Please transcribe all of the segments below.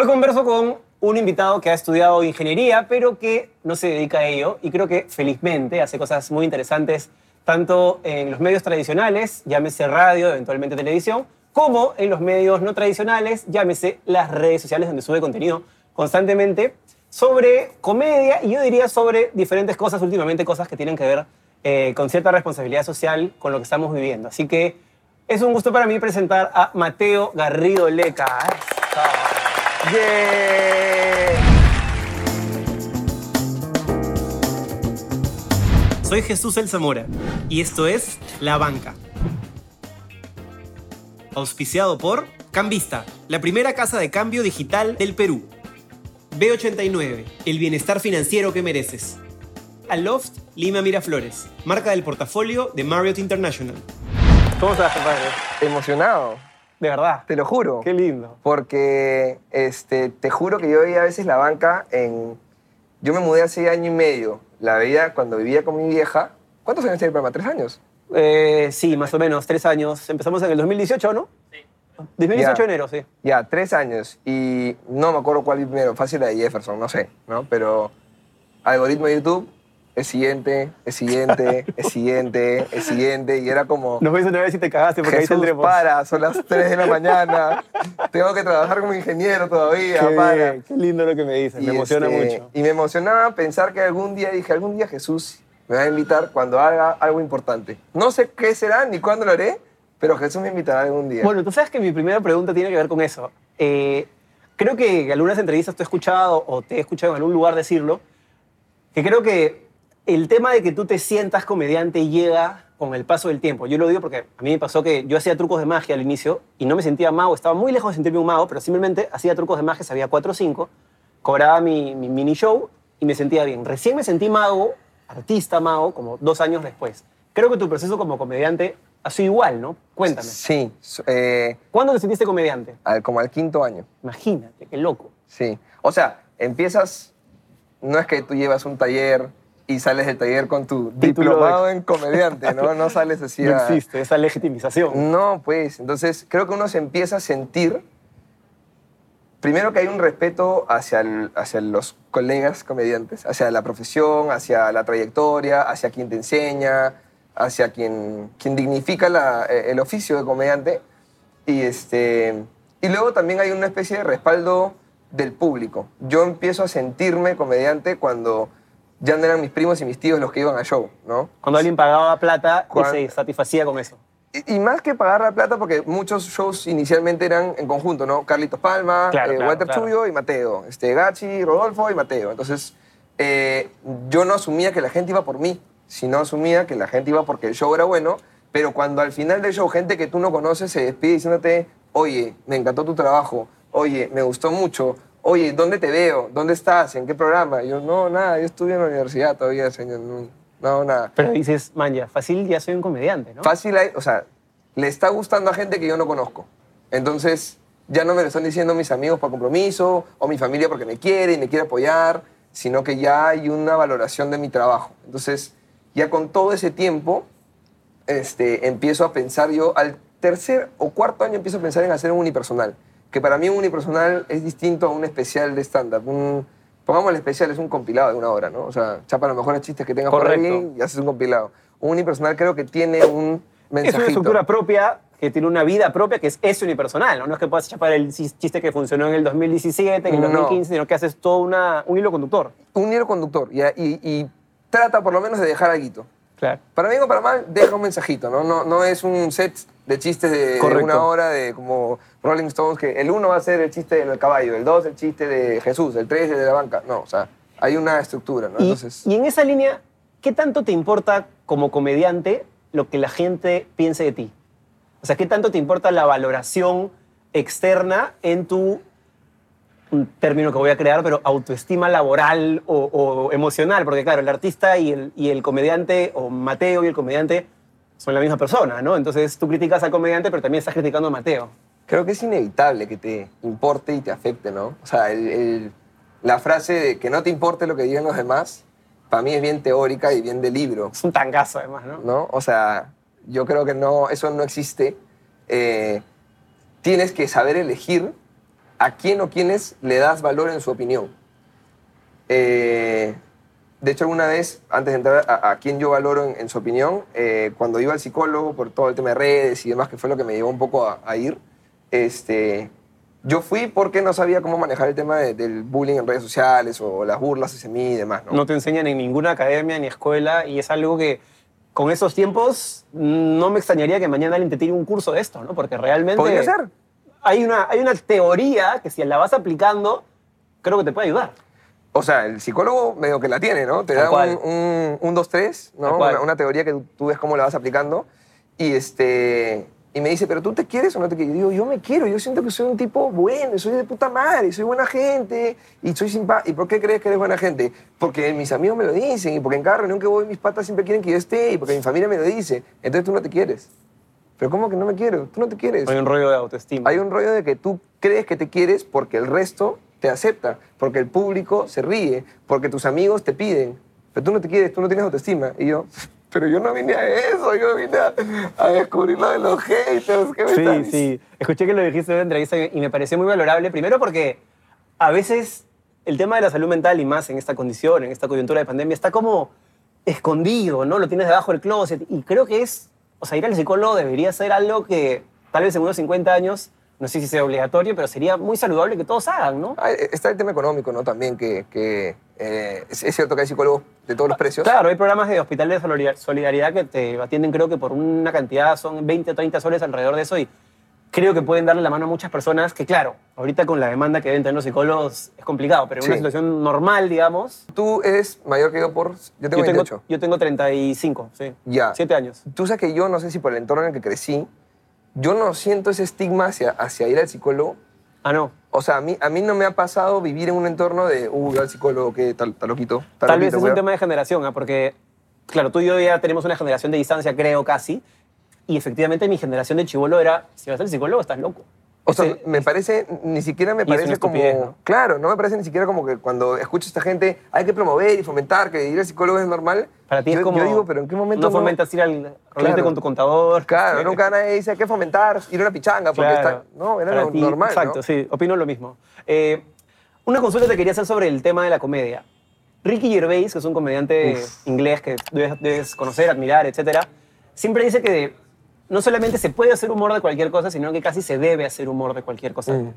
Hoy converso con un invitado que ha estudiado ingeniería, pero que no se dedica a ello y creo que felizmente hace cosas muy interesantes tanto en los medios tradicionales, llámese radio, eventualmente televisión, como en los medios no tradicionales, llámese las redes sociales donde sube contenido constantemente sobre comedia y yo diría sobre diferentes cosas últimamente, cosas que tienen que ver eh, con cierta responsabilidad social con lo que estamos viviendo. Así que es un gusto para mí presentar a Mateo Garrido Leca. Soy Jesús El Zamora y esto es La Banca. Auspiciado por Cambista, la primera casa de cambio digital del Perú. B89, el bienestar financiero que mereces. Aloft Lima Miraflores, marca del portafolio de Marriott International. ¿Cómo estás, compadre? Emocionado, De verdad. te lo juro. Qué lindo. Porque este, te juro que yo veía a veces la banca en... Yo me mudé hace año y medio. La veía cuando vivía con mi vieja. ¿Cuántos años tiene el programa? ¿Tres años? Eh, sí, más o menos, tres años. Empezamos en el 2018, ¿no? Sí. 2018 Ya. enero, sí. Ya, tres años. Y no me acuerdo cuál primero. Fácil la de Jefferson, no sé, ¿no? Pero algoritmo de YouTube, el siguiente, el siguiente, el siguiente, el siguiente. Y era como... Nos ves una vez y te cagaste porque ahí Jesús, tendremos. para, son las 3 de la mañana. Tengo que trabajar como ingeniero todavía, Qué, para. qué lindo lo que me dices, me emociona este, mucho. Y me emocionaba pensar que algún día, dije, algún día Jesús me va a invitar cuando haga algo importante. No sé qué será ni cuándo lo haré, pero Jesús me invitará algún día. Bueno, tú sabes que mi primera pregunta tiene que ver con eso. Eh, creo que en algunas entrevistas te he escuchado o te he escuchado en algún lugar decirlo, que creo que el tema de que tú te sientas comediante llega con el paso del tiempo. Yo lo digo porque a mí me pasó que yo hacía trucos de magia al inicio y no me sentía mago, estaba muy lejos de sentirme un mago, pero simplemente hacía trucos de magia, sabía 4 o 5, cobraba mi, mi mini show y me sentía bien. Recién me sentí mago, artista mago, como dos años después. Creo que tu proceso como comediante ha sido igual, ¿no? Cuéntame. Sí, eh, ¿Cuándo te sentiste comediante? al- como al quinto año. Imagínate, qué loco. Sí. O sea, empiezas, no es que tú llevas un taller y sales del taller con tu Título diplomado de- en comediante, ¿no? No sales así No a- existe esa legitimización. No, pues, entonces creo que uno se empieza a sentir, primero que hay un respeto hacia, el- hacia los colegas comediantes, hacia la profesión, hacia la trayectoria, hacia quien te enseña, hacia quien, quien dignifica la- eh, el oficio de comediante. Y, este, y luego también hay una especie de respaldo del público. Yo empiezo a sentirme comediante cuando ya no eran mis primos y mis tíos los que iban al show, ¿no? Cuando alguien pagaba plata y se satisfacía con eso. Y, y más que pagar la plata, porque muchos shows inicialmente eran en conjunto, ¿no? Carlitos Palma, Claro, eh, claro, Walter claro. Chubio y Mateo. Este, Gachi, Rodolfo y Mateo. Entonces, eh, yo no asumía que la gente iba por mí, sino asumía que la gente iba porque el show era bueno. Pero cuando al final del show gente que tú no conoces se despide diciéndote, oye, me encantó tu trabajo, oye, me gustó mucho, oye, ¿dónde te veo? ¿Dónde estás? ¿En qué programa? Y yo, no, nada, yo estudio en la universidad todavía, señor. No, no nada. Pero dices, man, ya, fácil, ya soy un comediante, ¿no? Fácil, hay- o sea, le está gustando a gente que yo no conozco. Entonces, ya no me lo están diciendo mis amigos por compromiso o mi familia porque me quiere y me quiere apoyar, sino que ya hay una valoración de mi trabajo. Entonces, ya con todo ese tiempo, este, empiezo a pensar yo, al tercer o cuarto año empiezo a pensar en hacer un unipersonal. Que para mí un unipersonal es distinto a un especial de stand-up. Un- Pongamos el especial, es un compilado de una hora, ¿no? O sea, chapa los mejores chistes que tengas por ahí Correcto. y haces un compilado. Un unipersonal creo que tiene un es mensajito. una estructura propia que tiene una vida propia que es ese unipersonal, ¿no? No es que puedas chapar el chiste que funcionó en el 2017, en el No. 2015, sino que haces todo una, un hilo conductor. Un hilo conductor y, y- y trata por lo menos de dejar algo. Claro. Para bien o para mal, deja un mensajito, ¿no? No, no es un set de chistes de, Correcto. una hora de como Rolling Stones, que el uno va a ser el chiste del caballo, el dos el chiste de Jesús, el tres el de la banca. No, o sea, hay una estructura, ¿no? Y, Entonces, y en esa línea, ¿qué tanto te importa como comediante lo que la gente piense de ti? O sea, ¿qué tanto te importa la valoración externa en tu, un término que voy a crear, pero autoestima laboral o, o emocional? Porque claro, el artista y el, y el comediante, o Mateo y el comediante, son la misma persona, ¿no? Entonces tú criticas al comediante, pero también estás criticando a Mateo. creo que es inevitable que te importe y te afecte, ¿no? O sea, el- el- la frase de que no te importe lo que digan los demás, para mí es bien teórica y bien de libro. Es un tangazo además, ¿no? ¿no? O sea, yo creo que no, eso no existe. Eh, tienes que saber elegir a quién o quiénes le das valor en su opinión. Eh, de hecho, alguna vez, antes de entrar a, a quién yo valoro en, en su opinión, eh, cuando iba al psicólogo por todo el tema de redes y demás, que fue lo que me llevó un poco a, a ir, este, yo fui porque no sabía cómo manejar el tema de- del bullying en redes sociales o las burlas hacia mí y demás, ¿no? No te enseñan en ninguna academia ni escuela y es algo que con esos tiempos no me extrañaría que mañana alguien te tire un curso de esto, ¿no? Porque realmente Podría ser. Hay una, hay una teoría que si la vas aplicando, creo que te puede ayudar. O sea, el psicólogo medio que la tiene, ¿no? Te da cual. un, un, un 2, 3, Tal ¿no? Una, una teoría que tú, tú ves cómo la vas aplicando. Y, este, y me dice, ¿pero tú te quieres o no te quieres? Y digo, yo me quiero, yo siento que soy un tipo bueno, soy de puta madre, soy buena gente y soy simpático. ¿Y por qué crees que eres buena gente? Porque mis amigos me lo dicen y porque en cada reunión que voy mis patas siempre quieren que yo esté y porque mi familia me lo dice. Entonces tú no te quieres. ¿Pero cómo que no me quiero? Tú no te quieres. Hay un rollo de autoestima. Hay un rollo de que tú crees que te quieres porque el resto te acepta, porque el público se ríe, porque tus amigos te piden. Pero tú no te quieres, tú no tienes autoestima. Y yo, pero yo no vine a eso, yo vine a, a descubrir lo de los haters. ¿Qué me estás Sí, diciendo? sí. Escuché que lo dijiste en una entrevista y me pareció muy valorable. Primero porque a veces el tema de la salud mental y más en esta condición, en esta coyuntura de pandemia, está como escondido, ¿no? Lo tienes debajo del closet. Y creo que es, o sea, ir al psicólogo debería ser algo que tal vez en unos 50 años, no sé si sea obligatorio, pero sería muy saludable que todos hagan, ¿no? Ah, Está el tema económico, ¿no? También que, que, eh, es, es cierto que hay psicólogos de todos los precios. Claro, hay programas de hospitales de solidar- solidaridad que te atienden creo que por una cantidad, son 20 o 30 soles alrededor de eso y creo que pueden darle la mano a muchas personas que, claro, ahorita con la demanda que deben tener los psicólogos es complicado, pero en una Sí. situación normal, digamos, Tú eres mayor que yo por... Yo tengo yo, tengo, 28. yo tengo 35, sí. Ya. 7 años. Tú sabes que yo, no sé si por el entorno en el que crecí, yo no siento ese estigma hacia, hacia ir al psicólogo. Ah, no. O sea, a mí, a mí no me ha pasado vivir en un entorno de, uy, al psicólogo, que tal, tal loquito. Tal, Tal vez loquito, es un weón". tema de generación, ¿ah? porque, claro, tú y yo ya tenemos una generación de distancia, creo, casi, y efectivamente mi generación de chivolo era, si vas al psicólogo, estás loco. O sea, me parece, ni siquiera me parece como... Claro, no me parece ni siquiera como que cuando escucho a esta gente, hay que promover y fomentar que ir al psicólogo es normal. Para ti yo, es como... yo digo, pero ¿en qué momento No fomentas ir al Claro. con tu contador. Claro, nunca nadie dice hay que fomentar ir a una pichanga porque Claro. está... No, era lo ti, normal, Exacto, ¿no? sí, opino lo mismo. Eh, una consulta te quería hacer sobre el tema de la comedia. Ricky Gervais, que es un comediante Uf. inglés que debes, debes conocer, admirar, etc., siempre dice que no solamente se puede hacer humor de cualquier cosa, sino que casi se debe hacer humor de cualquier cosa. Mm.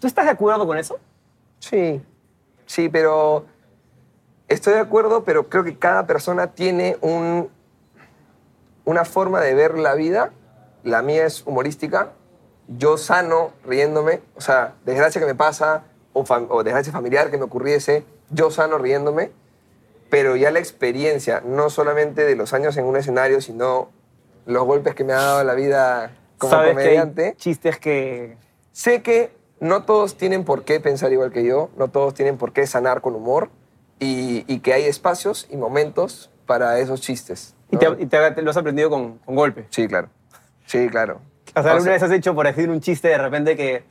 ¿Tú estás de acuerdo con eso? Sí, sí, pero estoy de acuerdo, pero creo que cada persona tiene un, una forma de ver la vida. La mía es humorística. Yo sano riéndome, o sea, desgracia que me pasa o, fam- o desgracia familiar que me ocurriese, yo sano riéndome, pero ya la experiencia, no solamente de los años en un escenario, sino los golpes que me ha dado la vida como Sabes comediante. que hay chistes que... Sé que no todos tienen por qué pensar igual que yo, no todos tienen por qué sanar con humor y, y que hay espacios y momentos para esos chistes. Y, ¿no? te, y te- te lo has aprendido con, con golpe. Sí, claro. Sí, claro. O sea, O ¿alguna sea- vez has hecho, por decir un chiste de repente que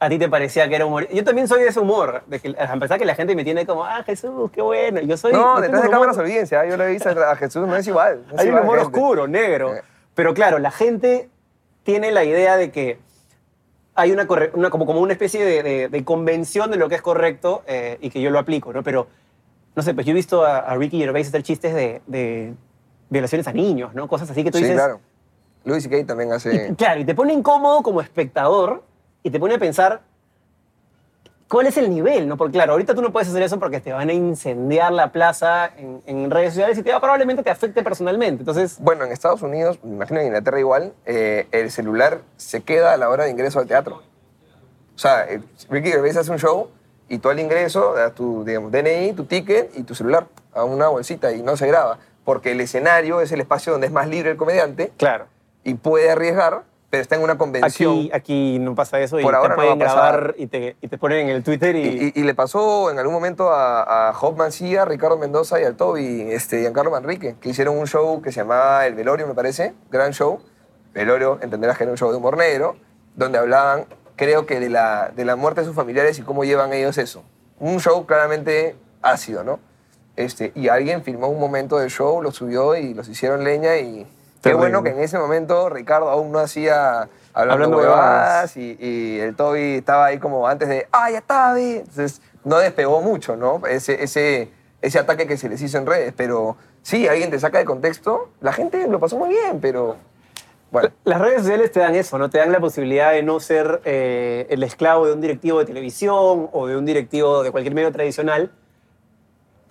a ti te parecía que era humor? Yo también soy de ese humor, de que a pesar que la gente me tiene como, ah, Jesús, qué bueno. Yo soy... No, yo detrás de un cámaras humor- olvídense, ¿ah? yo le he a Jesús, no es igual. no es Hay un igual, humor gente. oscuro, negro. Eh. Pero claro, la gente tiene la idea de que hay una, una como, como una especie de, de- de convención de lo que es correcto eh, y que yo lo aplico, ¿no? Pero, no sé, pues yo he visto a, a Ricky Gervais hacer chistes de, de violaciones a niños, ¿no? Cosas así que tú Sí, dices... claro. Louis C.K. también hace... Y, claro, y te pone incómodo como espectador y te pone a pensar cuál es el nivel, ¿no? Porque claro, ahorita tú no puedes hacer eso porque te van a incendiar la plaza en, en redes sociales y te va, probablemente te afecte personalmente. Entonces, Bueno, en Estados Unidos, me imagino en Inglaterra igual, eh, el celular se queda a la hora de ingreso al teatro. O sea, eh, Ricky Gervais hace un show y tú al ingreso das tu digamos, DNI, tu ticket y tu celular a una bolsita y no se graba. Porque el escenario es el espacio donde es más libre el comediante claro, y puede arriesgar, pero está en una convención. aquí, aquí no pasa eso y Por ahora te no pueden va a pasar. grabar y te, y te ponen en el Twitter y... Y, y- y le pasó en algún momento a, a Job Mancilla, Ricardo Mendoza y al Toby, este, Giancarlo Manrique, que hicieron un show que se llamaba El Velorio, me parece, gran show. Velorio, entenderás que era un show de humor negro, donde hablaban, creo que de la, de la muerte de sus familiares y cómo llevan ellos eso. Un show claramente ácido, ¿no? Este, y alguien filmó un momento del show, lo subió y los hicieron leña y, Qué bueno que en ese momento Ricardo aún no hacía hablando, Hablando huevadas y, y el Toby estaba ahí como antes de, ¡ah, ya está! vi". Entonces no despegó mucho, ¿no? Ese, ese, ese ataque que se les hizo en redes. Pero sí, alguien te saca de contexto, la gente lo pasó muy bien, pero bueno. Las redes sociales te dan eso, ¿no? Te dan la posibilidad de no ser eh, el esclavo de un directivo de televisión o de un directivo de cualquier medio tradicional.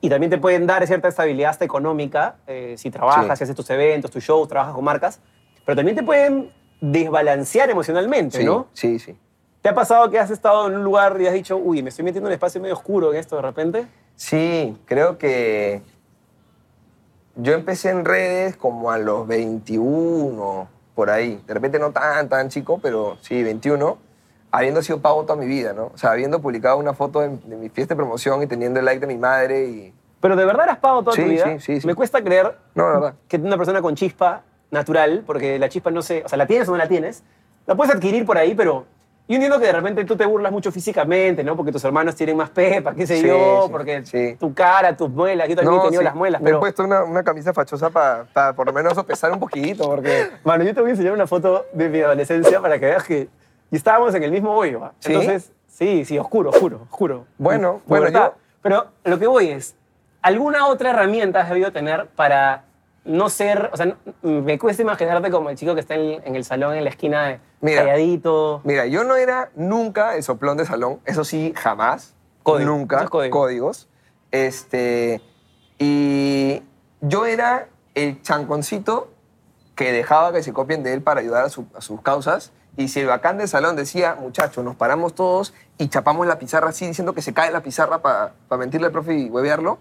Y también te pueden dar cierta estabilidad hasta económica eh, si trabajas, Sí. si haces tus eventos, tus shows, trabajas con marcas. Pero también te pueden desbalancear emocionalmente, Sí, ¿no? sí, sí. ¿Te ha pasado que has estado en un lugar y has dicho, uy, me estoy metiendo en un espacio medio oscuro en esto de repente? Sí, creo que yo empecé en redes como a los 21, por ahí. De repente no tan, tan chico, pero sí, 21. Habiendo sido pavo toda mi vida, ¿no? O sea, habiendo publicado una foto de, de mi fiesta de promoción y teniendo el like de mi madre y... Pero de verdad has pagado toda Sí, tu vida. sí, sí, sí. Me cuesta creer No, de verdad. que una persona con chispa natural, porque la chispa no sé, o sea, la tienes o no la tienes, la puedes adquirir por ahí, pero yo entiendo que de repente tú te burlas mucho físicamente, ¿no? Porque tus hermanos tienen más pepa, qué sé Sí, yo, sí, porque sí. tu cara, tus muelas, yo también he tenido las muelas, Me pero... he puesto una, una camisa fachosa para por lo menos sopesar un poquito, porque... Mano, yo te voy a enseñar una foto de mi adolescencia para que veas que y estábamos en el mismo hoyo. ¿Sí? Entonces, sí, sí, oscuro, oscuro, oscuro. Bueno, bueno, Pubertad. yo- Pero lo que voy es, ¿alguna otra herramienta has debido tener para no ser, o sea, me cuesta imaginarte como el chico que está en, en el salón en la esquina de Mira. calladito. Mira, yo no era nunca el soplón de salón, eso sí, jamás. Código, Nunca. es código. Códigos. Este, y yo era el chanconcito que dejaba que se copien de él para ayudar a, su- a sus causas. Y si el bacán del salón decía, muchachos, nos paramos todos y chapamos la pizarra así, diciendo que se cae la pizarra para mentirle al profe y huevearlo,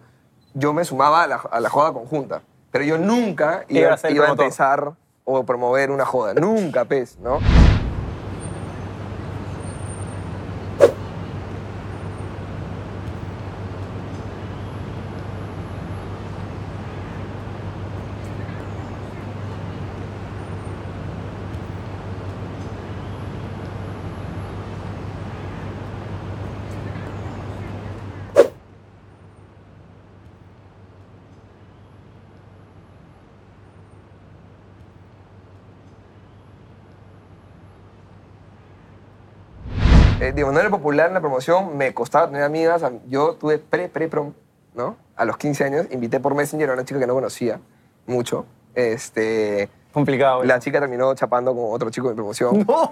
yo me sumaba a la, a la joda conjunta. Pero yo nunca Iba iba, a iba a empezar o promover una joda. Nunca, pez, ¿no? Eh, digo, no era popular en la promoción, me costaba tener amigas. Am- Yo tuve pre, pre, prom, ¿no? A los 15 años, invité por Messenger a una chica que no conocía mucho. Este, Complicado. la eso. chica terminó chapando con otro chico de promoción. ¡No!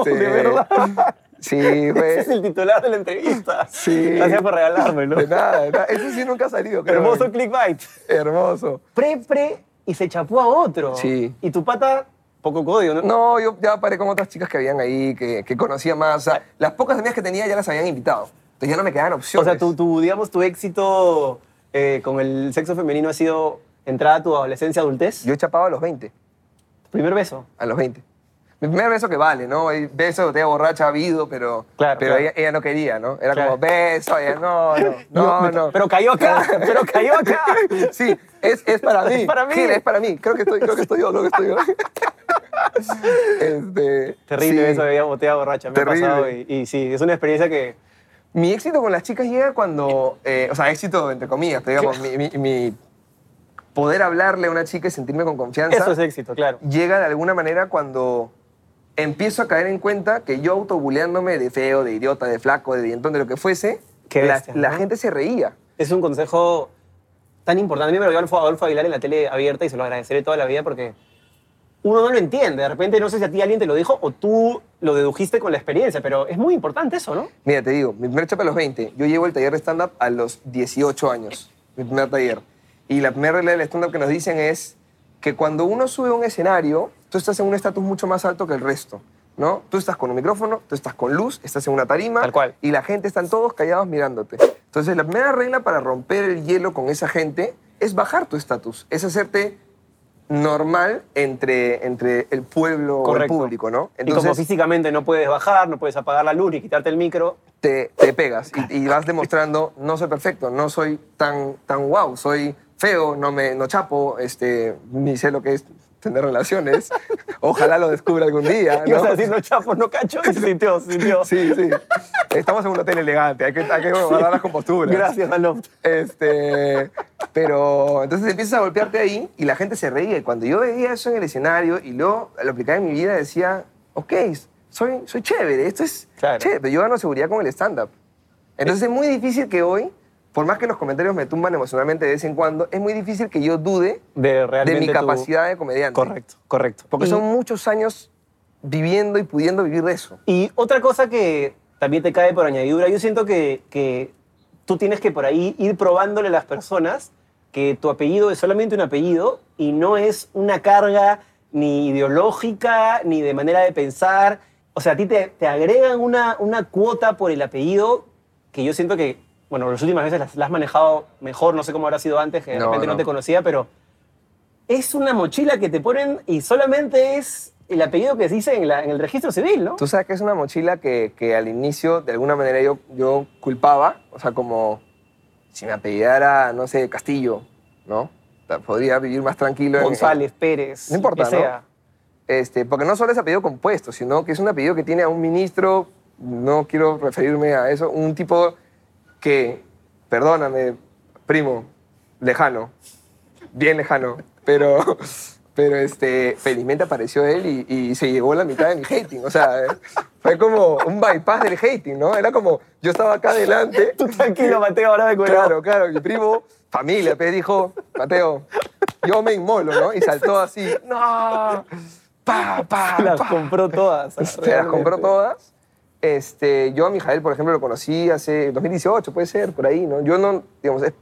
Este, ¿De verdad? Sí, Ese es fue. el titular de la entrevista. Sí. Gracias por regalármelo. De nada, de nada. Eso sí nunca ha salido, creo. Hermoso clickbait. Hermoso. Pre, pre, y se chapó a otro. Sí. Y tu pata, poco código, ¿no? No, yo ya paré con otras chicas que habían ahí, que, que conocía más. O sea, las pocas amigas que tenía ya las habían invitado. Entonces ya no me quedaban O opciones. sea, tu, tu, digamos, tu éxito eh, con el sexo femenino ha sido entrada a tu adolescencia, adultez. Yo he chapado a los 20. Primer beso. A los 20. Mi primer beso que vale, ¿no? El beso de borracha ha habido, pero, Claro, pero claro. Ella, ella no quería, ¿no? Era Claro. como, beso, ella, no, no, no, no. Pero cayó acá, pero cayó acá. Sí, es, es para mí. Es para mí. Gil, es para mí. Creo que estoy, creo que estoy yo, creo que estoy yo. Este, Terrible sí. beso de botella borracha, me Terrible. ha pasado. Y, y sí, es una experiencia que... Mi éxito con las chicas llega cuando, eh, o sea, éxito entre comillas, pero digamos, mi, mi- mi poder hablarle a una chica y sentirme con confianza Eso es éxito, claro. llega de alguna manera cuando empiezo a caer en cuenta que yo autobuleándome de feo, de idiota, de flaco, de dientón, de lo que fuese, Qué la, bestia, la ¿no? gente se reía. Es un consejo tan importante. A mí me lo dio Adolfo Aguilar en la tele abierta y se lo agradeceré toda la vida porque uno no lo entiende. De repente no sé si a ti alguien te lo dijo o tú lo dedujiste con la experiencia, pero es muy importante eso, ¿no? Mira, te digo, mi primer chapa a los 20, yo llevo el taller de stand-up a los 18 años, mi primer taller. Y la primera regla del stand-up que nos dicen es que cuando uno sube a un escenario, tú estás en un estatus mucho más alto que el resto, ¿no? Tú estás con un micrófono, tú estás con luz, estás en una tarima. Tal cual. Y la gente están todos callados mirándote. Entonces, la primera regla para romper el hielo con esa gente es bajar tu estatus, es hacerte normal entre, entre el pueblo o el público, ¿no? y como físicamente no puedes bajar, no puedes apagar la luz ni quitarte el micro, te, te pegas y, y vas demostrando, no soy perfecto, no soy tan, tan guau, soy feo, no, me, no chapo, este, ni sé lo que es tener relaciones. Ojalá lo descubra algún día. ¿no? a decir no chapo, no cacho, y sintió, sintió. Sí, sí. Estamos en un hotel elegante, hay que, hay que guardar las composturas. Gracias, Aloft. Este, Pero entonces empiezas a golpearte ahí y la gente se reía. Y cuando yo veía eso en el escenario y luego lo aplicaba en mi vida, decía, ok, soy, soy chévere, esto es Claro. chévere, pero yo gano seguridad con el stand-up. Entonces es muy difícil que hoy, por más que los comentarios me tumban emocionalmente de vez en cuando, es muy difícil que yo dude De mi tu- capacidad de comediante. Correcto, correcto. Porque Y- son muchos años viviendo y pudiendo vivir de eso. Y otra cosa que también te cae por añadidura, yo siento que, que tú tienes que por ahí ir probándole a las personas que tu apellido es solamente un apellido y no es una carga ni ideológica ni de manera de pensar. O sea, a ti te, te agregan una, una cuota por el apellido que yo siento que, bueno, las últimas veces las, las has manejado mejor, no sé cómo habrá sido antes, que de No, repente no. no. te conocía, pero es una mochila que te ponen y solamente es el apellido que se dice en, la- en el registro civil, ¿no? Tú sabes que es una mochila que, que al inicio, de alguna manera, yo, yo culpaba. O sea, como si me apellidara, no sé, Castillo, ¿no? Podría vivir más tranquilo. en- González, Pérez, No importa, que ¿no? sea. Este, porque no solo es apellido compuesto, sino que es un apellido que tiene a un ministro, no quiero referirme a eso, un tipo que, perdóname, primo, lejano, bien lejano, pero, pero este, felizmente apareció él y, y se llevó la mitad de mi hating. O sea, fue como un bypass del hating, ¿no? Era como, yo estaba acá adelante. Tú tranquilo, Mateo, ahora de Claro, claro, mi primo, familia, pues dijo, Mateo, yo me inmolo, ¿no? Y saltó así, no, pa, pa, Las pa. compró todas. Se las compró todas. Este, yo a Mijael, por ejemplo, lo conocí hace 2018, puede ser, por ahí, ¿no? Yo no, digamos, es-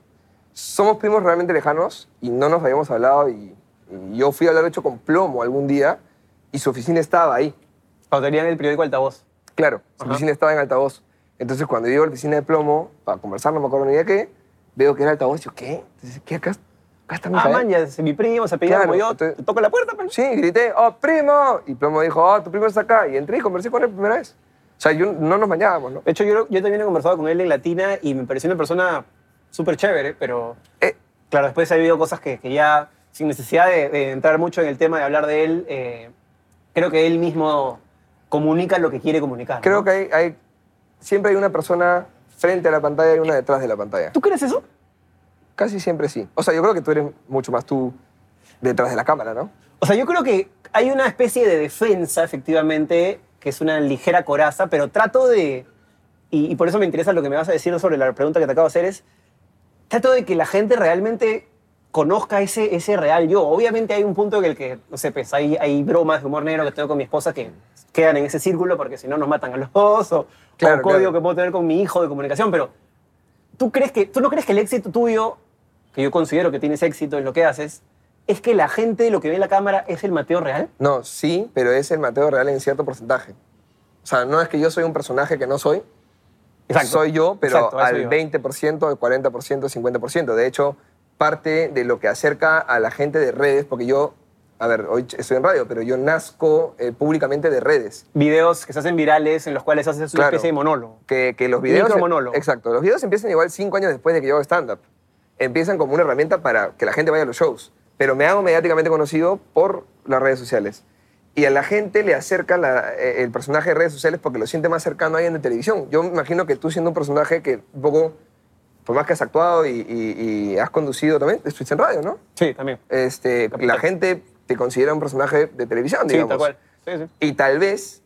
somos primos realmente lejanos y no nos habíamos hablado y, y yo fui a hablar de hecho con plomo algún día y su oficina estaba ahí. Cuando tenían el periódico Altavoz. Claro, su Ajá. oficina estaba en altavoz. Entonces, cuando llego a la oficina de plomo para conversar, no me acuerdo ni de qué, veo que era altavoz y yo, ¿qué? Entonces, ¿qué? Acá, acá está Ah, Mijael. man, ya es mi primo, se apellida Claro, como yo. entonces- te toco la puerta, pues. Sí, grité, ¡oh, primo! Y Plomo dijo, ¡oh, tu primo está acá! Y entré y conversé con él por primera vez. O sea, yo, no nos bañábamos, ¿no? De hecho, yo, yo también he conversado con él en Latina y me pareció una persona súper chévere, pero Eh, claro, después ha habido cosas que, que ya, sin necesidad de, de entrar mucho en el tema de hablar de él, eh, creo que él mismo comunica lo que quiere comunicar. creo ¿no? que hay, hay- siempre hay una persona frente a la pantalla y una detrás de la pantalla. ¿Tú crees eso? Casi siempre sí. O sea, yo creo que tú eres mucho más tú detrás de la cámara, ¿no? O sea, yo creo que hay una especie de defensa, efectivamente, que es una ligera coraza, pero trato de, y, y por eso me interesa lo que me vas a decir sobre la pregunta que te acabo de hacer, es, trato de que la gente realmente conozca ese, ese real yo. Obviamente hay un punto en el que, no sé, pues hay, hay bromas de humor negro que tengo con mi esposa que quedan en ese círculo porque si no nos matan a los dos, o, Claro, o un código claro. que puedo tener con mi hijo de comunicación, pero ¿tú, crees que, ¿tú no crees que el éxito tuyo, que yo considero que tienes éxito en lo que haces, es que la gente lo que ve en la cámara es el Mateo real? No, sí, pero es el Mateo Real en cierto porcentaje. O sea, no es que yo soy un personaje que no soy. Soy yo, pero Exacto, al iba. 20%, al 40%, 50%. De hecho, parte de lo que acerca a la gente de redes, porque yo, a ver, hoy estoy en radio, pero yo nazco eh, públicamente de redes. Videos que se hacen virales en los cuales haces una Claro. especie de monólogo. Que, que los videos... Micromonólogo. Exacto. Los videos empiezan igual cinco años después de que yo hago stand-up. Empiezan como una herramienta para que la gente vaya a los shows. Pero me hago mediáticamente conocido por las redes sociales. Y a la gente le acerca la- eh, el personaje de redes sociales porque lo siente más cercano a alguien de televisión. Yo me imagino que tú siendo un personaje que un poco, por más que has actuado y, y- y has conducido también, estuviste en radio, ¿no? Sí, también. Este, Capital. la gente te considera un personaje de televisión, Sí, digamos. tal cual. Sí, sí. Y tal vez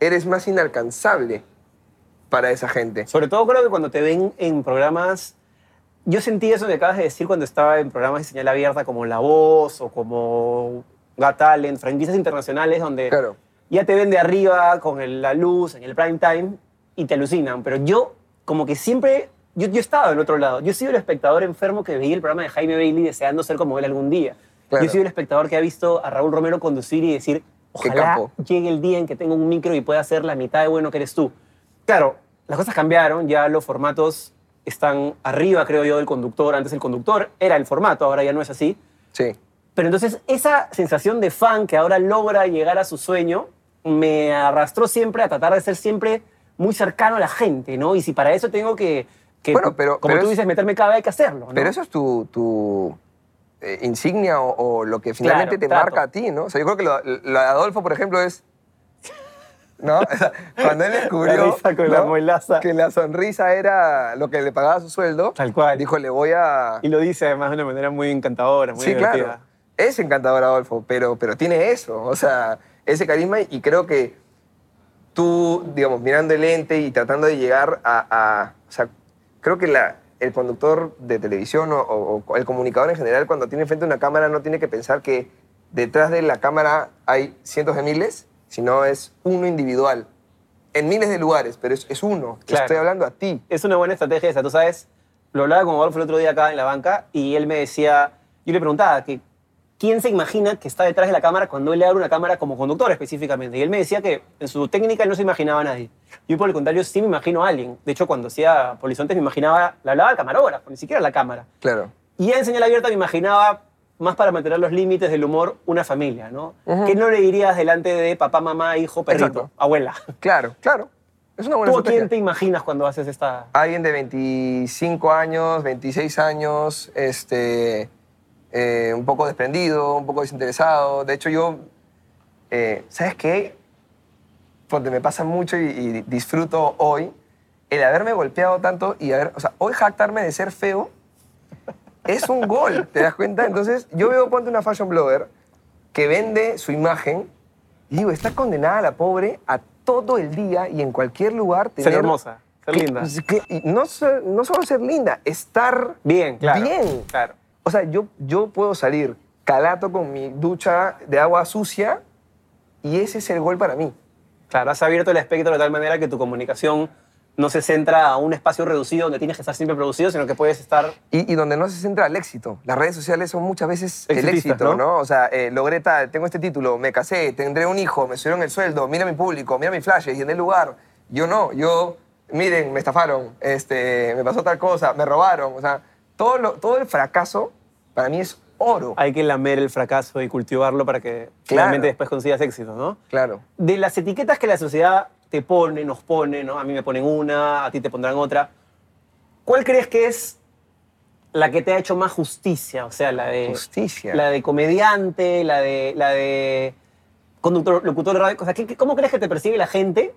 eres más inalcanzable para esa gente. Sobre todo creo que cuando te ven en programas... Yo sentí eso que acabas de decir cuando estaba en programas de señal abierta como La Voz o como Got Talent, franquicias internacionales donde Claro. ya te ven de arriba con el- la luz en el prime time y te alucinan. Pero yo, como que siempre, yo, yo he estado del otro lado. Yo he sido el espectador enfermo que veía el programa de Jaime Bailey deseando ser como él algún día. Claro. Yo he sido el espectador que ha visto a Raúl Romero conducir y decir, ojalá llegue el día en que tenga un micro y pueda ser la mitad de bueno que eres tú. Claro, las cosas cambiaron, ya los formatos están arriba, creo yo, del conductor. Antes el conductor era el formato, ahora ya no es así. Sí. Pero entonces esa sensación de fan que ahora logra llegar a su sueño me arrastró siempre a tratar de ser siempre muy cercano a la gente, ¿no? Y si para eso tengo que, que Bueno, pero- como pero tú es- dices, meterme cada vez hay que hacerlo, ¿no? Pero eso es tu, tu eh, insignia o, o lo que finalmente Claro, te trato. marca a ti, ¿no? O sea, yo creo que lo, lo de Adolfo, por ejemplo, es... ¿no? Cuando él descubrió La la que la sonrisa era lo que le pagaba su sueldo, Tal cual. dijo, le voy a... Y lo dice además de una manera muy encantadora, muy sí, divertida. claro. Es encantador Adolfo, pero, pero tiene eso, o sea, ese carisma y creo que tú, digamos, mirando el lente y tratando de llegar a... a- o sea, creo que la, el conductor de televisión o, o- o el comunicador en general cuando tiene frente a una cámara no tiene que pensar que detrás de la cámara hay cientos de miles, sino es uno individual. En miles de lugares, pero es, es uno. Claro. estoy hablando a ti. Es una buena estrategia esa, tú sabes. Lo hablaba con Adolfo el otro día acá en la banca y él me decía, yo le preguntaba que quién se imagina que está detrás de la cámara cuando él le abre una cámara como conductor específicamente. Y él me decía que en su técnica él no se imaginaba a nadie. Yo por el contrario sí me imagino a alguien. De hecho, cuando hacía Polizontes me imaginaba, le hablaba al camarógrafo, ni siquiera a la cámara. Claro. Y en señal abierta me imaginaba, más para mantener los límites del humor, una familia, ¿no? Ujú. ¿Qué no le dirías delante de papá, mamá, hijo, perrito, Exacto. abuela? Claro, claro. Es una buena ¿Tú a quién te imaginas cuando haces esta...? alguien de 25 años, 26 años, este, eh, un poco desprendido, un poco desinteresado. De hecho, yo, eh, ¿sabes qué? Porque me pasa mucho y, y disfruto hoy el haberme golpeado tanto y haber, o sea, hoy jactarme de ser feo es un gol, ¿te das cuenta? Entonces, yo veo, ponte una fashion blogger que vende su imagen y digo, está condenada la pobre a todo el día y en cualquier lugar Ser tener hermosa, ser que- linda. que- no, ser- no solo ser linda, estar Bien, claro. bien. Claro. O sea, yo, yo puedo salir calato con mi ducha de agua sucia y ese es el gol para mí. Claro, has abierto el espectro de tal manera que tu comunicación no se centra a un espacio reducido donde tienes que estar siempre producido, sino que puedes estar... Y, y donde no se centra el éxito. Las redes sociales son muchas veces el éxito, ¿no? ¿no? O sea, eh, logré tal, tengo este título, me casé, tendré un hijo, me subieron el sueldo, mira mi público, mira mis flashes, y en el lugar. Yo no, yo, miren, me estafaron, este, me pasó tal cosa, me robaron. O sea, todo, lo- todo el fracaso para mí es oro. Hay que lamer el fracaso y cultivarlo para que finalmente después consigas éxito, ¿no? Claro. De las etiquetas que la sociedad te pone, nos pone, ¿no? A mí me ponen una, a ti te pondrán otra. ¿Cuál crees que es la que te ha hecho más justicia? O sea, la de... Justicia. La de comediante, la de, la de conductor, locutor de radio. O sea, ¿qué- qué- ¿cómo crees que te percibe la gente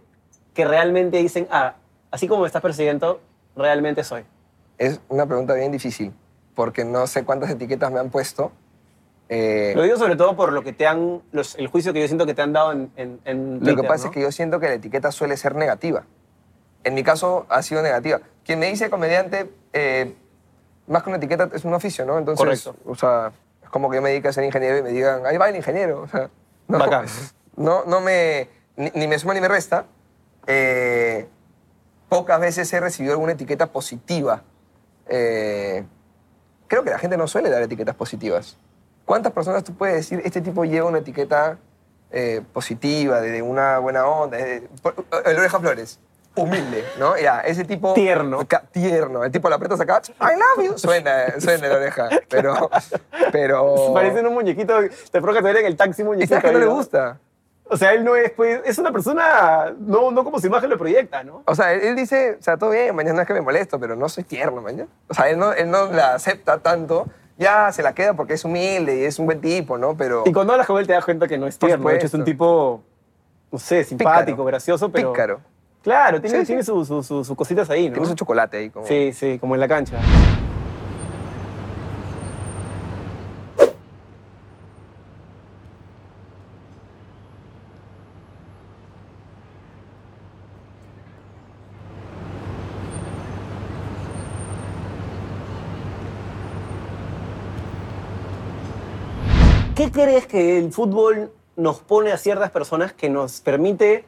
que realmente dicen, ah, así como me estás persiguiendo, realmente soy? Es una pregunta bien difícil, porque no sé cuántas etiquetas me han puesto. Eh, Lo digo sobre todo por lo que te han, los- el juicio que yo siento que te han dado en, en, en Lo que Twitter, pasa ¿no? es que yo siento que la etiqueta suele ser negativa. En mi caso ha sido negativa. Quien me dice comediante, eh, más que una etiqueta, es un oficio, ¿no? Entonces, Correcto. o sea, es como que yo me dedique a ser ingeniero y me digan, ahí va el ingeniero. O sea, no, Bacán. no, no me, ni, ni me suma ni me resta. Eh, pocas veces he recibido alguna etiqueta positiva. Eh, creo que la gente no suele dar etiquetas positivas. ¿Cuántas personas tú puedes decir, este tipo lleva una etiqueta eh, positiva, de, una buena onda? de- por- el Oreja Flores, humilde, ¿no? Ya, ese tipo... Tierno. ca- Tierno. El tipo la apretas acá, I love you. Suena, suena el Oreja, pero... pero Parecen un muñequito, te provoca tener en el taxi ¿Y muñequito. sabes que no le gusta? O sea, él no es, pues, es una persona, no, no como su imagen lo proyecta, ¿no? O sea, él, él dice, o sea, todo bien, mañana es que me molesto, pero no soy tierno, mañana. O sea, él no, él no la acepta tanto. Ya se la queda porque es humilde y es un buen tipo, ¿no? Pero... Y cuando hablas con él te das cuenta que no es tierno, de hecho es un tipo, no sé, simpático, Pícaro. gracioso, pero... Pícaro. Claro, tiene, Sí, sí. tiene sus su, cositas ahí, ¿no? Tiene su chocolate ahí. Como... Sí, sí, como en la cancha. ¿Qué crees que el fútbol nos pone a ciertas personas que nos permite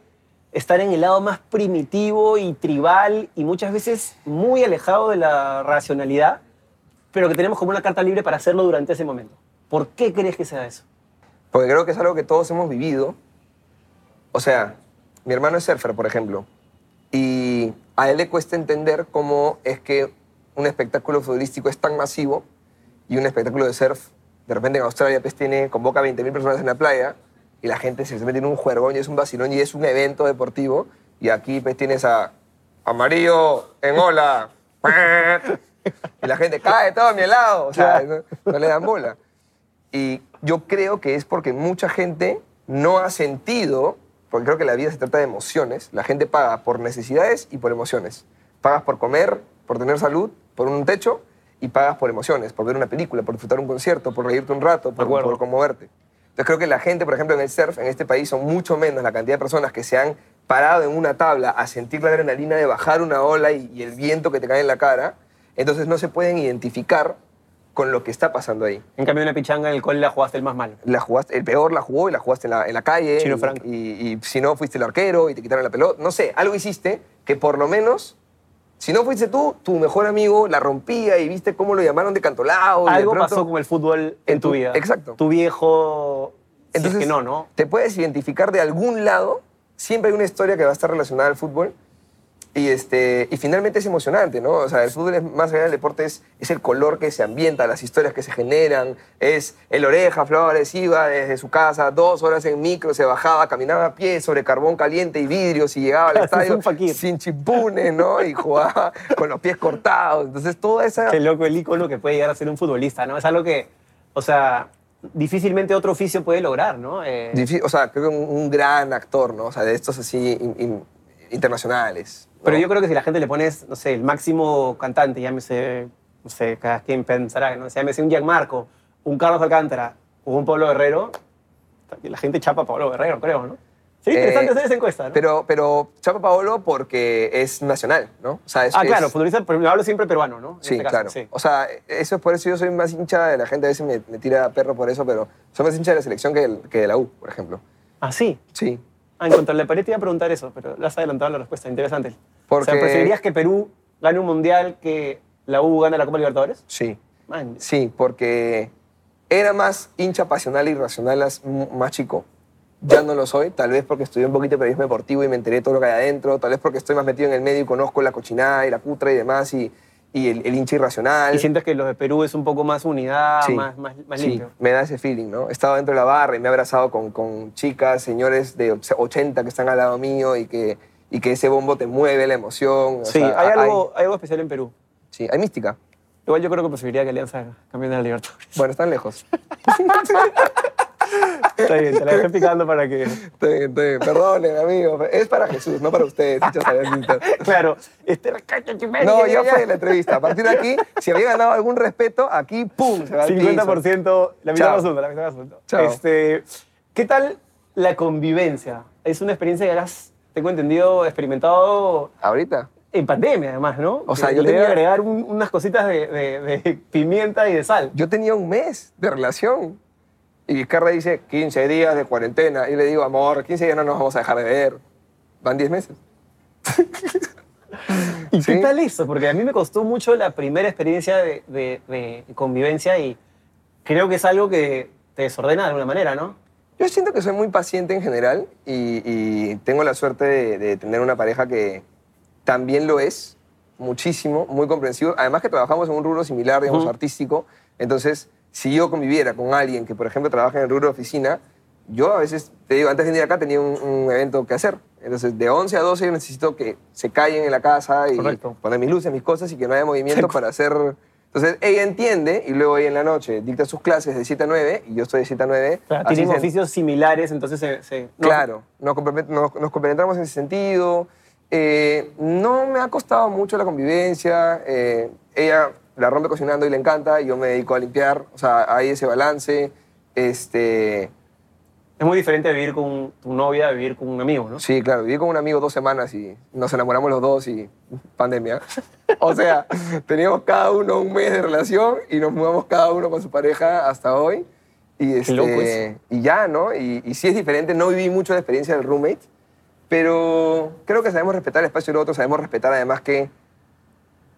estar en el lado más primitivo y tribal y muchas veces muy alejado de la racionalidad, pero que tenemos como una carta libre para hacerlo durante ese momento? ¿Por qué crees que sea eso? Porque creo que es algo que todos hemos vivido. O sea, mi hermano es surfer, por ejemplo, y a él le cuesta entender cómo es que un espectáculo futbolístico es tan masivo y un espectáculo de surf, de repente en Australia, pues tiene, convoca a 20.000 personas en la playa y la gente se mete en un juergón y es un vacilón y es un evento deportivo y aquí pues tienes a Amarillo en ola y la gente cae todo a mi lado, o sea, no, no le dan bola. Y yo creo que es porque mucha gente no ha sentido porque creo que la vida se trata de emociones. La gente paga por necesidades y por emociones. Pagas por comer, por tener salud, por un techo, y pagas por emociones, por ver una película, por disfrutar un concierto, por reírte un rato, por, por conmoverte. Entonces creo que la gente, por ejemplo, en el surf, en este país, son mucho menos la cantidad de personas que se han parado en una tabla a sentir la adrenalina de bajar una ola y, y el viento que te cae en la cara. Entonces no se pueden identificar con lo que está pasando ahí. En cambio, una pichanga en el cual la jugaste el más mal. La jugaste, el peor la jugó y la jugaste en la, en la calle. Chino y, Franco. Y, y si no, fuiste el arquero y te quitaron la pelota. No sé, algo hiciste que por lo menos, si no fuiste tú, tu mejor amigo la rompía y viste cómo lo llamaron de cantolao. y de Algo pronto- pasó con el fútbol en, tu tu- vida. exacto. Tu viejo. Entonces, que no, ¿no? Te puedes identificar de algún lado, siempre hay una historia que va a estar relacionada al fútbol. Y, este, y finalmente es emocionante, ¿no? O sea, el fútbol es más allá del deporte, es, es el color que se ambienta, las historias que se generan, es el oreja Flores iba desde su casa dos horas en micro, se bajaba, caminaba a pie sobre carbón caliente y vidrios y llegaba al Es estadio sin chipunes, ¿no? Y jugaba con los pies cortados. Entonces, toda esa... Qué loco el ícono que puede llegar a ser un futbolista, ¿no? Es algo que, o sea, difícilmente otro oficio puede lograr, ¿no? Eh, O sea, creo que un, un gran actor, ¿no? O sea, de estos así in- in- internacionales. Pero yo creo que si la gente le pones, no sé, el máximo cantante, llámese, no sé, cada quien pensará, ¿no? Llámese un Gianmarco, un Carlos Alcántara o un Pablo Guerrero, la gente chapa a Pablo Guerrero, creo, ¿no? Interesante Eh, hacer esa encuesta, ¿no? Pero, pero Chapa Paolo porque es nacional, ¿no? O sea, es, ah, es- claro, futbolista, pero hablo siempre peruano, ¿no? En Sí, este caso, claro. sí. O sea, eso es por eso yo soy más hincha de la gente, a veces me, me tira perro por eso, pero soy más hincha de la selección que, del- que de la U, por ejemplo. Ah, sí. Sí. Ah, en cuanto a la pared te iba a preguntar eso, pero le has adelantado la respuesta. Interesante. O Porque- sea, ¿preferirías que Perú gane un mundial que la U gane la Copa Libertadores? Sí. Man, Sí, porque era más hincha pasional y m- más chico. Ya no lo soy, tal vez porque estudié un poquito de periodismo deportivo y me enteré todo lo que hay adentro, tal vez porque estoy más metido en el medio y conozco la cochinada y la cutra y demás, y, y el, el hincha irracional. ¿Y sientes que los de Perú es un poco más unidad, Sí, más, más, más sí, limpio? me da ese feeling, ¿no? He estado dentro de la barra y me he abrazado con, con chicas, señores de 80 que están al lado mío y que, y que ese bombo te mueve la emoción. o Sí, sea, hay, algo, hay algo especial en Perú. sí, hay mística. Igual yo creo que preferiría que Alianza campeone de la Libertadores. Bueno, están lejos. Está bien, te la dejé picando para que... Está bien, está bien. Perdonen, amigos. Es para Jesús, no para ustedes. Claro, este... No, ya fue la entrevista. A partir de aquí, si había ganado algún respeto, aquí, ¡pum! Se va al piso. 50%, la mitad Chao. más asunto, la mitad más asunto. Chao. Este, ¿Qué tal la convivencia? Es una experiencia que has, tengo entendido, experimentado ¿Ahorita? en pandemia, además, ¿no? O sea, Que yo le tenía- agregar un- unas cositas de, de- de pimienta y de sal. Yo tenía un mes de relación. Y Vizcarra dice 15 días de cuarentena. Y le digo, amor, 15 días no nos vamos a dejar de ver. Van 10 meses. ¿Y qué Sí. tal eso? Porque a mí me costó mucho la primera experiencia de- de convivencia y creo que es algo que te desordena de alguna manera, ¿no? Yo siento que soy muy paciente en general y, y tengo la suerte de, de tener una pareja que también lo es, muchísimo, muy comprensivo. Además que trabajamos en un rubro similar, digamos, Ujú. artístico. Entonces, si yo conviviera con alguien que, por ejemplo, trabaja en el rubro de oficina, yo a veces, te digo, antes de venir acá tenía un, un evento que hacer. Entonces, de 11 a 12 yo necesito que se callen en la casa y Correcto. poner mis luces, mis cosas y que no haya movimiento para hacer... Entonces, ella entiende y luego ella en la noche dicta sus clases de 7 a 9 y yo estoy de 7 a 9. Claro, tienen se- oficios similares, entonces se... Claro, nos, nos, compenetramos en ese sentido. Eh, no me ha costado mucho la convivencia. eh, ella la rompe cocinando y le encanta, y yo me dedico a limpiar. O sea, hay ese balance. Este, Es muy diferente vivir con tu novia a vivir con un amigo, ¿no? sí, claro, viví con un amigo dos semanas y nos enamoramos los dos y pandemia. O sea, teníamos cada uno un mes de relación y nos mudamos cada uno con su pareja hasta hoy. Y, este, loco eso. y ya, ¿no? Y, y sí es diferente, no viví mucho la experiencia del roommate, pero creo que sabemos respetar el espacio del otro, sabemos respetar además que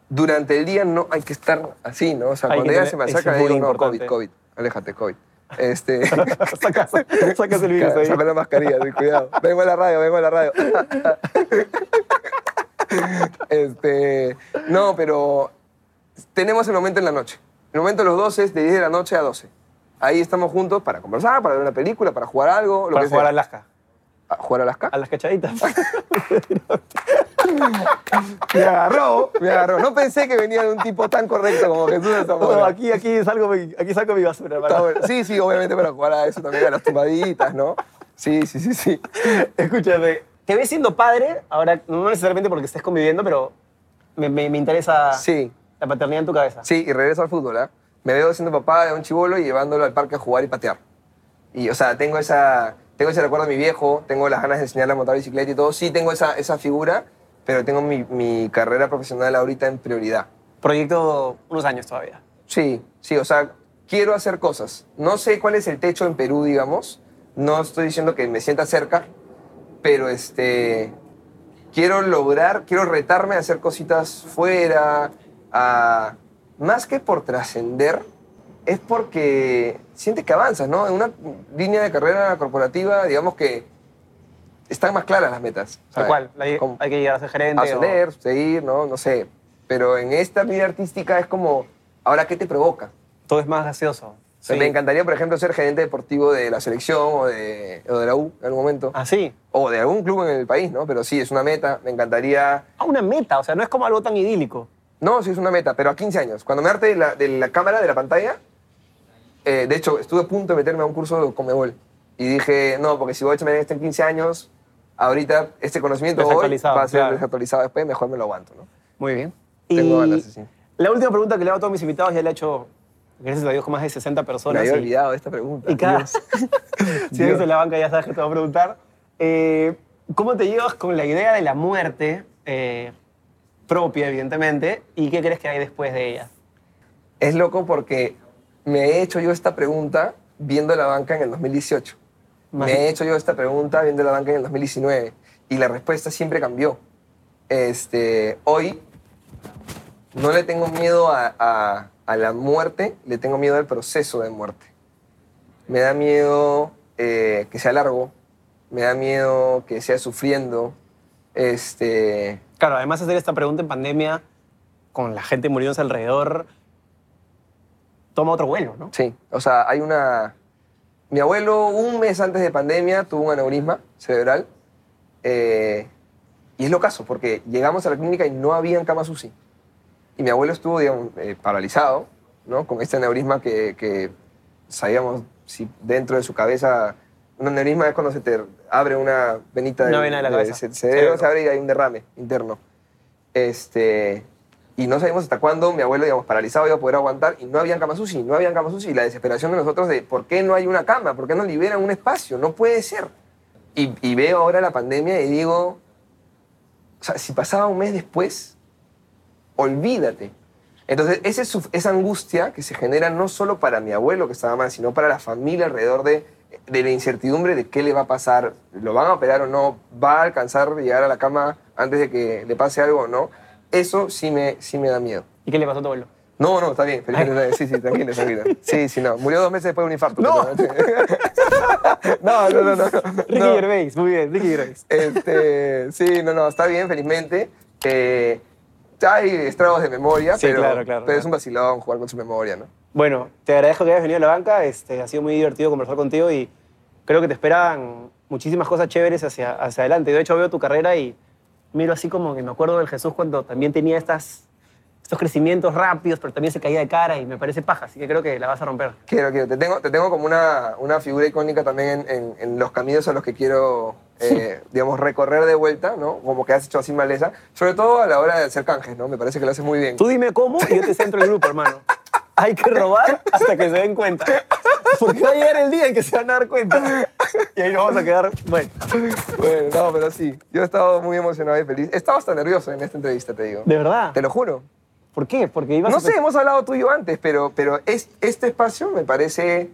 durante el día no hay que estar así, ¿no? O sea, Hay cuando ella se me acerca, digo, no, importante. COVID, COVID, aléjate, COVID. Este, sacas, sacas el virus ahí. Saca la mascarilla, ten cuidado. Vengo a la radio, vengo a la radio. este, no, pero tenemos el momento en la noche. El momento de los 12 es de 10 de la noche a 12. Ahí estamos juntos para conversar, para ver una película, para jugar algo. Lo Para que jugar a sea. Alaska. ¿A jugar a las A las cachaditas. Me agarró, me agarró. No pensé que venía de un tipo tan correcto como Jesús de Zamora. No, aquí, aquí, salgo, mi- aquí saco mi basura, bueno. Sí, sí, obviamente para jugar a eso también, a las tumbaditas, ¿no? Sí, sí, sí, sí. Escúchame, ¿te ves siendo padre? Ahora, no necesariamente porque estés conviviendo, pero me, me- me interesa Sí, la paternidad en tu cabeza. sí, y regreso al fútbol, ¿ah? Me veo siendo papá de un chivolo y llevándolo al parque a jugar y patear. Y, o sea, tengo, esa, tengo ese recuerdo de mi viejo, tengo las ganas de enseñarle a montar bicicleta y todo. Sí, tengo esa, esa figura, pero tengo mi, mi carrera profesional ahorita en prioridad. Proyecto unos años todavía. Sí, sí, o sea, quiero hacer cosas. No sé cuál es el techo en Perú, digamos. No estoy diciendo que me sienta cerca, pero este, quiero lograr, quiero retarme a hacer cositas fuera, a, más que por trascender, es porque sientes que avanzas, ¿no? En una línea de carrera corporativa, digamos que están más claras las metas. Tal cual. Hay, hay que llegar a ser gerente. o- ascender, seguir, ¿no? No sé. Pero en esta vida artística es como, ahora, ¿qué te provoca? todo es más gaseoso. O Sí. Me encantaría, por ejemplo, ser gerente deportivo de la selección o de, o de la U en algún momento. Ah, sí. O de algún club en el país, ¿no? Pero sí, es una meta. Me encantaría... Ah, una meta, o sea, no es como algo tan idílico. No, sí es una meta, pero a 15 años. Cuando me harté de la, de la cámara, de la pantalla, eh, de hecho, estuve a punto de meterme a un curso de Comebol. Y dije, no, porque si voy a echarme esto en 15 años, ahorita este conocimiento hoy va a ser claro. desactualizado después, mejor me lo aguanto, ¿no? Muy bien. Tengo ganas, sí. La última pregunta que le hago a todos mis invitados ya la he hecho, gracias a Dios, con más de 60 Me personas. había y- olvidado esta pregunta. Y cada... Dios. si eres en la banca ya sabes que te voy a preguntar. Eh, ¿Cómo te llevas con la idea de la muerte eh, propia, evidentemente? ¿Y qué crees que hay después de ella? Es loco porque me he hecho yo esta pregunta viendo la banca en el 2018. Me he hecho yo esta pregunta viendo la banca en el 2019 y la respuesta siempre cambió. Este, hoy no le tengo miedo a, a- a la muerte, le tengo miedo al proceso de muerte. Me da miedo eh, que sea largo, me da miedo que sea sufriendo. Este, Claro, además hacer esta pregunta en pandemia, con la gente muriéndose alrededor, toma otro vuelo, ¿no? Sí, o sea, hay una... Mi abuelo, un mes antes de pandemia, tuvo un aneurisma cerebral. eh, y es lo caso, porque llegamos a la clínica y no habían camas UCI. Y mi abuelo estuvo, digamos, eh, paralizado, ¿no? Con este aneurisma que, que sabíamos si dentro de su cabeza... Un aneurisma es cuando se te abre una venita Una vena de la cabeza. ce- cerebro, Cerebro. se abre y hay un derrame interno. Este, y no sabíamos hasta cuándo mi abuelo, digamos, paralizado iba a poder aguantar y no habían camas UCI, no habían camas UCI. Y la desesperación de nosotros de por qué no hay una cama, por qué no liberan un espacio, no puede ser. Y, y veo ahora la pandemia y digo, o sea, si pasaba un mes después, olvídate. Entonces, ese esa angustia que se genera no solo para mi abuelo que estaba mal, sino para la familia alrededor de, de la incertidumbre de qué le va a pasar, lo van a operar o no, va a alcanzar a llegar a la cama antes de que le pase algo o no, eso sí me, sí me da miedo. ¿Y qué le pasó a tu abuelo? No, no, está bien, bien. Sí, sí, tranquilo, tranquilo. Sí, sí, no. Murió dos meses después de un infarto. No. no, no, no, no. Ricky no. Gervais, muy bien, Ricky Gervais. Este, sí, no, no, está bien, felizmente. Eh, hay estragos de memoria, Sí, pero, claro, claro, pero es un vacilón jugar con su memoria, ¿no? Bueno, te agradezco que hayas venido a la banca. Este, ha sido muy divertido conversar contigo y creo que te esperan muchísimas cosas chéveres hacia, hacia adelante. De hecho, veo tu carrera y miro así como que me acuerdo del Jesús cuando también tenía estas, estos crecimientos rápidos, pero también se caía de cara y me parece paja. Así que creo que la vas a romper. Quiero, quiero. Te tengo, te tengo como una, una figura icónica también en, en- en los caminos a los que quiero, eh, digamos, recorrer de vuelta, ¿no? Como que has hecho así maleza. Sobre todo a la hora de hacer canjes, ¿no? Me parece que lo haces muy bien. Tú dime cómo y yo te centro el grupo, hermano. Hay que robar hasta que se den cuenta. Porque va a llegar el día en que se van a dar cuenta. Y ahí nos vamos a quedar, bueno, Bueno, no, pero sí. Yo he estado muy emocionado y feliz. He estado hasta nervioso en esta entrevista, te digo. de verdad. Te lo juro. ¿Por qué? Porque ibas No a sé, hemos hablado tú y yo antes, pero, pero es- este espacio me parece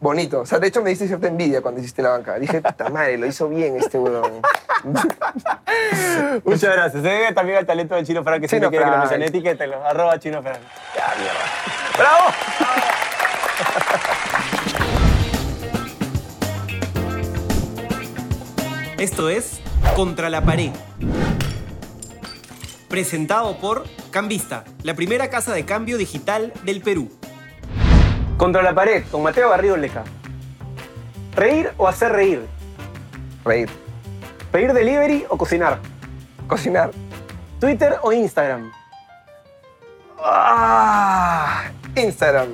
bonito. O sea, de hecho me diste cierta envidia cuando hiciste la banca. Dije, puta madre, lo hizo bien este huevón. Muchas gracias. Se debe también al talento del Chino Frank, que siempre Chino quiere que lo mencione. Etiquételo, arroba Chino Frank. Ya, mierda. ¡Bravo! Esto es Contra la Pared. Presentado por Cambista, la primera casa de cambio digital del Perú. Contra la pared, con Mateo Garrido Leca. ¿Reír o hacer reír? Reír. ¿Pedir delivery o cocinar? Cocinar. ¿Twitter o Instagram? Ah, Instagram.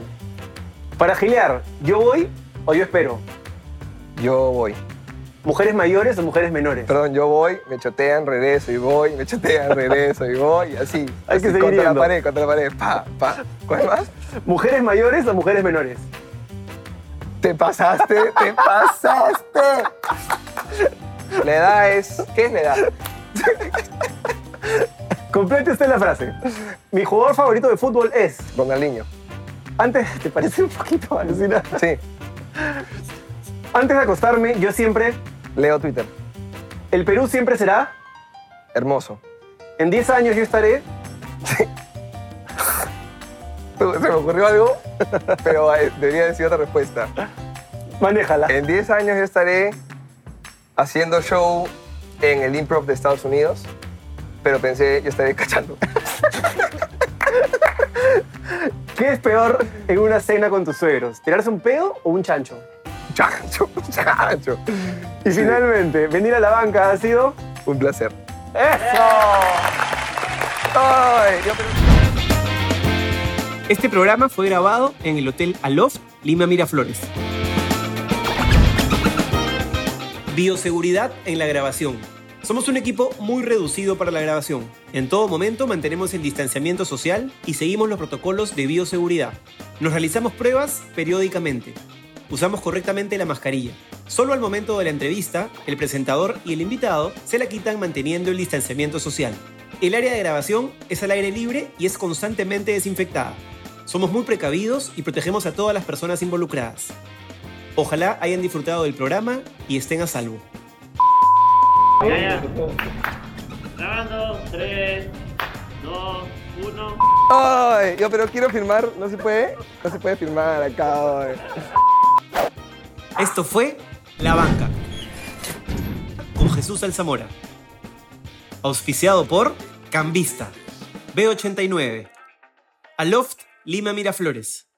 Para gilear, ¿yo voy o yo espero? Yo voy. ¿Mujeres mayores o mujeres menores? Perdón, yo voy, me chotean, regreso y voy, me chotean, regreso y voy, y así. Hay que así, seguir contra yendo. la pared, contra la pared, pa, pa. ¿Cuál más? ¿Mujeres mayores o mujeres menores? Te pasaste, te pasaste. La edad es. ¿Qué es la edad? Complete usted la frase. Mi jugador favorito de fútbol es. Ronaldinho. Antes, ¿te parece un poquito alucinante? Sí, Antes de acostarme, yo siempre. Leo Twitter. El Perú siempre será. Hermoso. En 10 años yo estaré. Se me ocurrió algo, pero debería decir otra respuesta. Manéjala. En 10 años yo estaré haciendo show en el Improv de Estados Unidos, pero pensé yo estaré cachando. ¿Qué es peor en una cena con tus suegros? ¿Tirarse un pedo o un chancho? Chancho, chancho. Y finalmente, venir a la banca ha sido. Un placer. ¡Eso! Ay, Este programa fue grabado en el Hotel Aloft, Lima Miraflores. Bioseguridad en la grabación. Somos un equipo muy reducido para la grabación. En todo momento mantenemos el distanciamiento social y seguimos los protocolos de bioseguridad. Nos realizamos pruebas periódicamente. Usamos correctamente la mascarilla. Solo al momento de la entrevista, el presentador y el invitado se la quitan manteniendo el distanciamiento social. El área de grabación es al aire libre y es constantemente desinfectada. Somos muy precavidos y protegemos a todas las personas involucradas. Ojalá hayan disfrutado del programa y estén a salvo. Ya, ya. Grabando, 3, 2, 1. Ay, yo pero quiero filmar, ¿no se puede? No se puede filmar acá. ay. Esto fue La Banca con Jesús Alzamora. Auspiciado por Cambista, B89, Aloft Lima Miraflores.